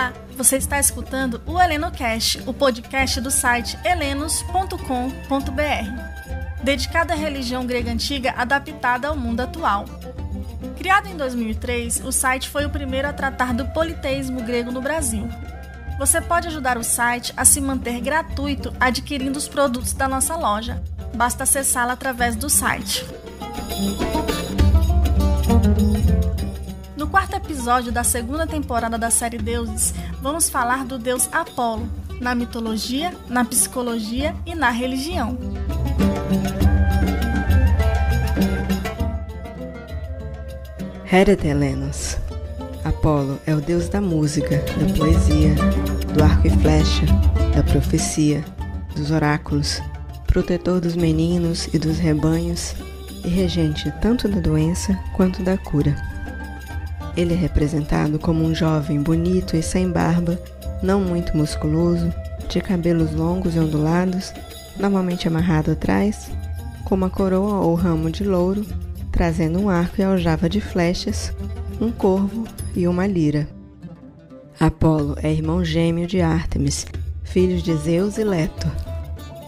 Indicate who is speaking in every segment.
Speaker 1: Olá, você está escutando o HelenoCast, o podcast do site helenos.com.br, dedicado à religião grega antiga adaptada ao mundo atual. Criado em 2003, o site foi o primeiro a tratar do politeísmo grego no Brasil. Você pode ajudar o site a se manter gratuito adquirindo os produtos da nossa loja. Basta acessá-la através do site. Quarto episódio da segunda temporada da série Deuses, vamos falar do deus Apolo, na mitologia, na psicologia e na religião.
Speaker 2: Heret Helenos. Apolo é o deus da música, da poesia, do arco e flecha, da profecia, dos oráculos, protetor dos meninos e dos rebanhos e regente tanto da doença quanto da cura. Ele é representado como um jovem bonito e sem barba, não muito musculoso, de cabelos longos e ondulados, normalmente amarrado atrás, com uma coroa ou ramo de louro, trazendo um arco e aljava de flechas, um corvo e uma lira. Apolo é irmão gêmeo de Ártemis, filhos de Zeus e Leto.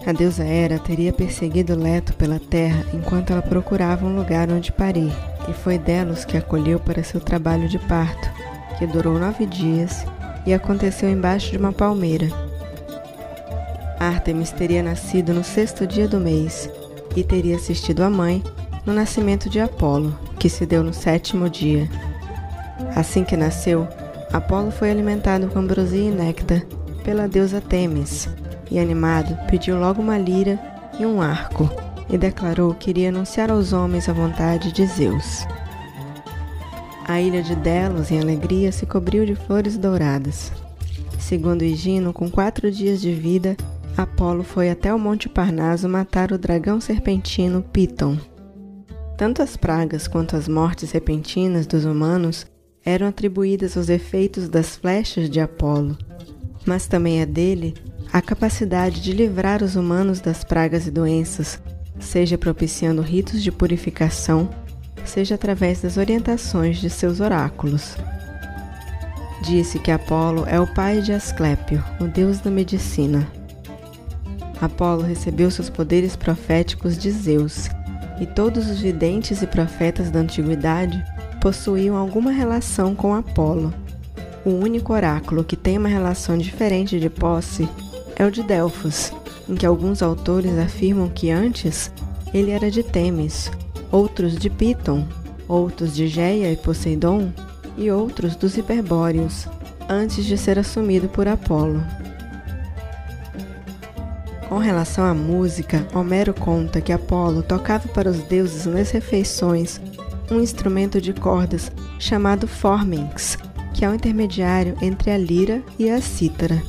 Speaker 2: A deusa Hera teria perseguido Leto pela terra enquanto ela procurava um lugar onde parir e foi Delos que acolheu para seu trabalho de parto, que durou nove dias e aconteceu embaixo de uma palmeira. Ártemis teria nascido no sexto dia do mês e teria assistido a mãe no nascimento de Apolo, que se deu no sétimo dia. Assim que nasceu, Apolo foi alimentado com ambrosia e néctar pela deusa Temis, e animado pediu logo uma lira e um arco e declarou que iria anunciar aos homens a vontade de Zeus. A ilha de Delos, em alegria, se cobriu de flores douradas. Segundo Higino, com quatro dias de vida, Apolo foi até o Monte Parnaso matar o dragão serpentino Piton. Tanto as pragas quanto as mortes repentinas dos humanos eram atribuídas aos efeitos das flechas de Apolo, mas também é dele a capacidade de livrar os humanos das pragas e doenças, seja propiciando ritos de purificação, seja através das orientações de seus oráculos. Disse que Apolo é o pai de Asclépio, o deus da medicina. Apolo recebeu seus poderes proféticos de Zeus, e todos os videntes e profetas da antiguidade possuíam alguma relação com Apolo. O único oráculo que tem uma relação diferente de posse é o de Delfos, em que alguns autores afirmam que antes ele era de Temis, outros de Piton, outros de Geia e Poseidon e outros dos Hiperbóreos, antes de ser assumido por Apolo. Com relação à música, Homero conta que Apolo tocava para os deuses nas refeições um instrumento de cordas chamado forminx, que é o intermediário entre a lira e a cítara.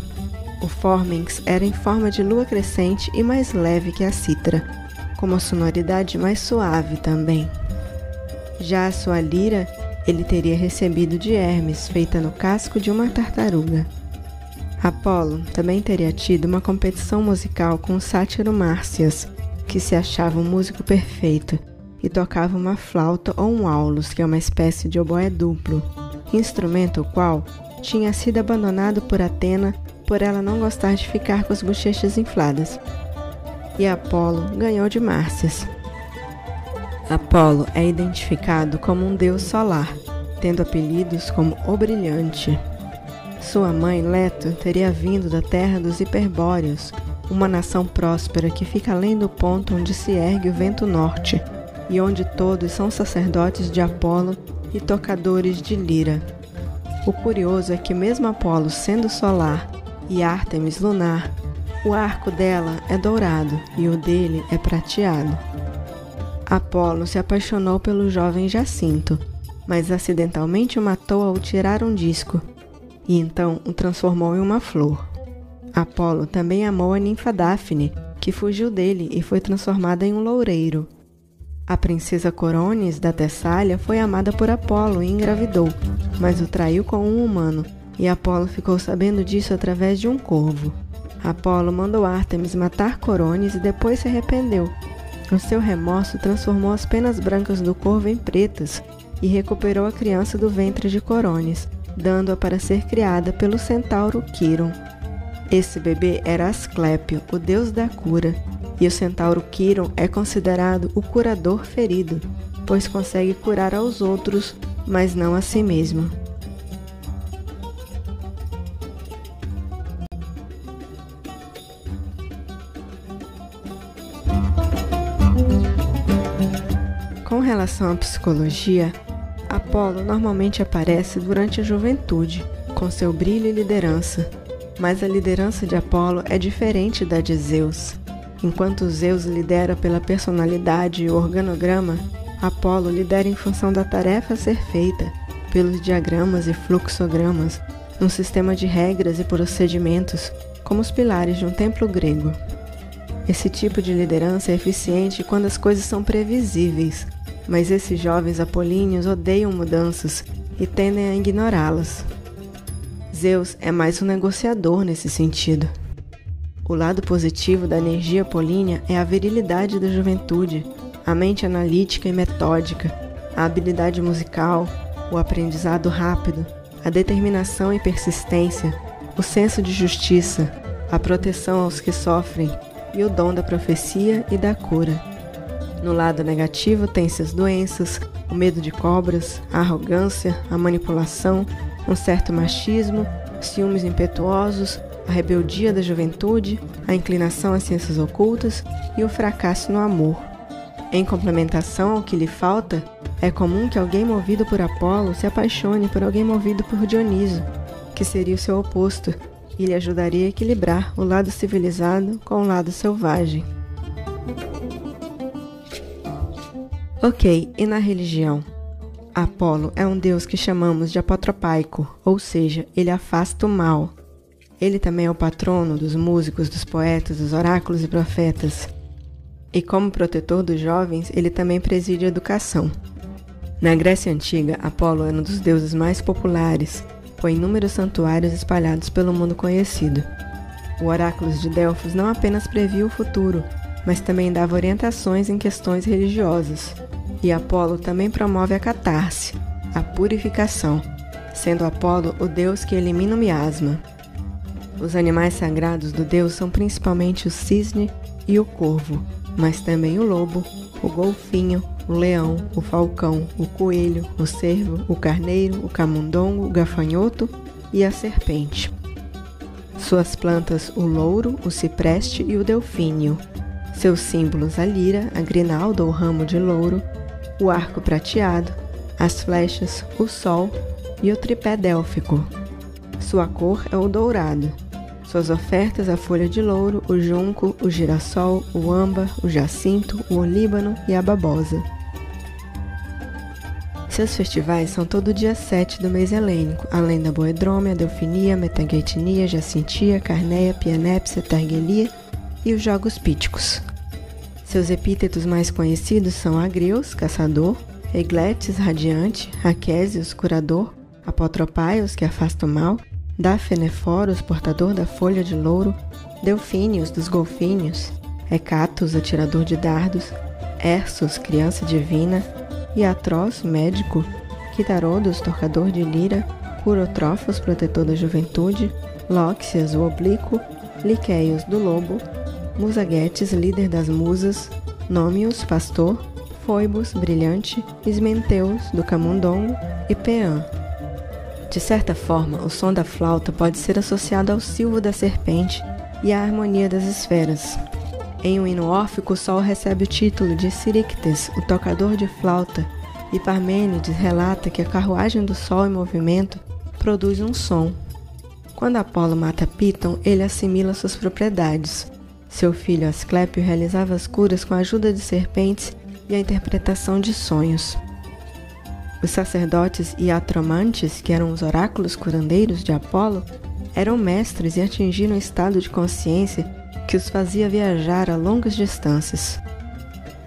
Speaker 2: O forminx era em forma de lua crescente e mais leve que a cítara, com uma sonoridade mais suave também. Já a sua lira ele teria recebido de Hermes, feita no casco de uma tartaruga. Apolo também teria tido uma competição musical com o sátiro Márcias, que se achava um músico perfeito e tocava uma flauta ou um aulos, que é uma espécie de oboé duplo, instrumento o qual tinha sido abandonado por Atena por ela não gostar de ficar com as bochechas infladas. E Apolo ganhou de Márcias. Apolo é identificado como um deus solar, tendo apelidos como o Brilhante. Sua mãe, Leto, teria vindo da terra dos Hiperbóreos, uma nação próspera que fica além do ponto onde se ergue o vento norte, e onde todos são sacerdotes de Apolo e tocadores de lira. O curioso é que, mesmo Apolo sendo solar e Ártemis lunar, o arco dela é dourado e o dele é prateado. Apolo se apaixonou pelo jovem Jacinto, mas acidentalmente o matou ao tirar um disco, e então o transformou em uma flor. Apolo também amou a ninfa Daphne, que fugiu dele e foi transformada em um loureiro. A princesa Corones da Tessália foi amada por Apolo e engravidou, mas o traiu com um humano, e Apolo ficou sabendo disso através de um corvo. Apolo mandou Ártemis matar Corones e depois se arrependeu. O seu remorso transformou as penas brancas do corvo em pretas e recuperou a criança do ventre de Corones, dando-a para ser criada pelo centauro Quiron. Esse bebê era Asclépio, o deus da cura, e o centauro Quiron é considerado o curador ferido, pois consegue curar aos outros, mas não a si mesmo. Relação à psicologia, Apolo normalmente aparece durante a juventude, com seu brilho e liderança, mas a liderança de Apolo é diferente da de Zeus. Enquanto Zeus lidera pela personalidade e organograma, Apolo lidera em função da tarefa a ser feita, pelos diagramas e fluxogramas, num sistema de regras e procedimentos, como os pilares de um templo grego. Esse tipo de liderança é eficiente quando as coisas são previsíveis, mas esses jovens apolíneos odeiam mudanças e tendem a ignorá-las. Zeus é mais um negociador nesse sentido. O lado positivo da energia apolínea é a virilidade da juventude, a mente analítica e metódica, a habilidade musical, o aprendizado rápido, a determinação e persistência, o senso de justiça, a proteção aos que sofrem e o dom da profecia e da cura. No lado negativo tem-se as doenças, o medo de cobras, a arrogância, a manipulação, um certo machismo, ciúmes impetuosos, a rebeldia da juventude, a inclinação às ciências ocultas e o fracasso no amor. Em complementação ao que lhe falta, é comum que alguém movido por Apolo se apaixone por alguém movido por Dioniso, que seria o seu oposto, e lhe ajudaria a equilibrar o lado civilizado com o lado selvagem. Ok, e na religião? Apolo é um deus que chamamos de apotropaico, ou seja, ele afasta o mal. Ele também é o patrono dos músicos, dos poetas, dos oráculos e profetas. E como protetor dos jovens, ele também preside a educação. Na Grécia Antiga, Apolo era um dos deuses mais populares, com inúmeros santuários espalhados pelo mundo conhecido. O oráculo de Delfos não apenas previa o futuro, mas também dava orientações em questões religiosas. E Apolo também promove a catarse, a purificação, sendo Apolo o deus que elimina o miasma. Os animais sagrados do deus são principalmente o cisne e o corvo, mas também o lobo, o golfinho, o leão, o falcão, o coelho, o cervo, o carneiro, o camundongo, o gafanhoto e a serpente. Suas plantas o louro, o cipreste e o delfínio, seus símbolos a lira, a grinalda ou ramo de louro, o arco prateado, as flechas, o sol e o tripé délfico. Sua cor é o dourado. Suas ofertas a folha de louro, o junco, o girassol, o âmbar, o jacinto, o olíbano e a babosa. Seus festivais são todo dia 7 do mês helênico, além da boedrômia, delfinia, metaguetinia, jacintia, carneia, pianépsia, targuelia e os jogos píticos. Seus epítetos mais conhecidos são Agrios, caçador, Egletes, radiante, Raquésios, curador, Apotropaios, que afasta o mal, Dafeneforos, portador da folha de louro, Delfínios, dos golfinhos, Hecatos, atirador de dardos, Ersos, criança divina, Iatros, médico, Quitarodos, tocador de lira, Curotrofos, protetor da juventude, Lóxias, o oblíquo, Liqueios, do lobo, Musaguetes, líder das musas, Nômios, pastor, Foibos, brilhante, Ismenteus, do camundongo e Peã. De certa forma, o som da flauta pode ser associado ao silvo da serpente e à harmonia das esferas. Em um hino órfico, o sol recebe o título de Sirictes, o tocador de flauta, e Parmênides relata que a carruagem do sol em movimento produz um som. Quando Apolo mata Piton, ele assimila suas propriedades, seu filho Asclépio realizava as curas com a ajuda de serpentes e a interpretação de sonhos. Os sacerdotes iatromantes, que eram os oráculos curandeiros de Apolo, eram mestres e atingiram um estado de consciência que os fazia viajar a longas distâncias.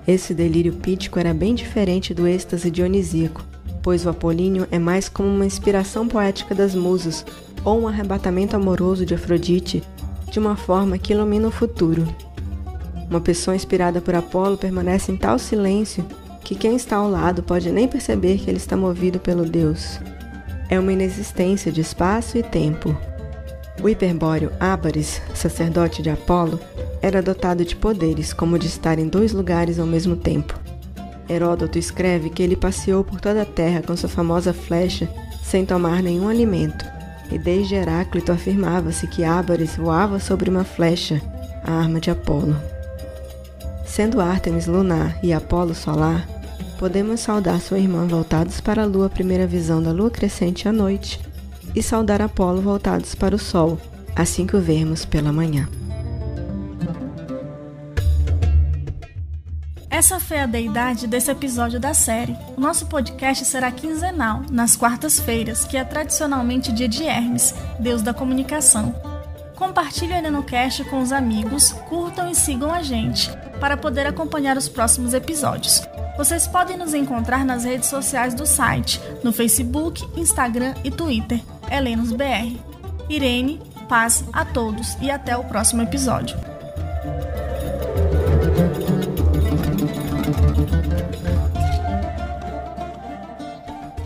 Speaker 2: Esse delírio pítico era bem diferente do êxtase dionisíaco, pois o apolíneo é mais como uma inspiração poética das musas ou um arrebatamento amoroso de Afrodite de uma forma que ilumina o futuro. Uma pessoa inspirada por Apolo permanece em tal silêncio que quem está ao lado pode nem perceber que ele está movido pelo Deus. é uma inexistência de espaço e tempo. O hiperbóreo Ábaris, sacerdote de Apolo, era dotado de poderes como de estar em dois lugares ao mesmo tempo. Heródoto escreve que ele passeou por toda a terra com sua famosa flecha sem tomar nenhum alimento, e desde Heráclito afirmava-se que Ábaris voava sobre uma flecha, a arma de Apolo. Sendo Ártemis lunar e Apolo solar, podemos saudar sua irmã voltados para a lua, primeira visão da lua crescente à noite, e saudar Apolo voltados para o sol, assim que o vermos pela manhã.
Speaker 1: Essa foi a deidade desse episódio da série. O nosso podcast será quinzenal, nas quartas-feiras, que é tradicionalmente dia de Hermes, deus da comunicação. Compartilhe o NanoCast com os amigos, curtam e sigam a gente, para poder acompanhar os próximos episódios. Vocês podem nos encontrar nas redes sociais do site, no Facebook, Instagram e Twitter, HelenosBR. Irene, paz a todos e até o próximo episódio.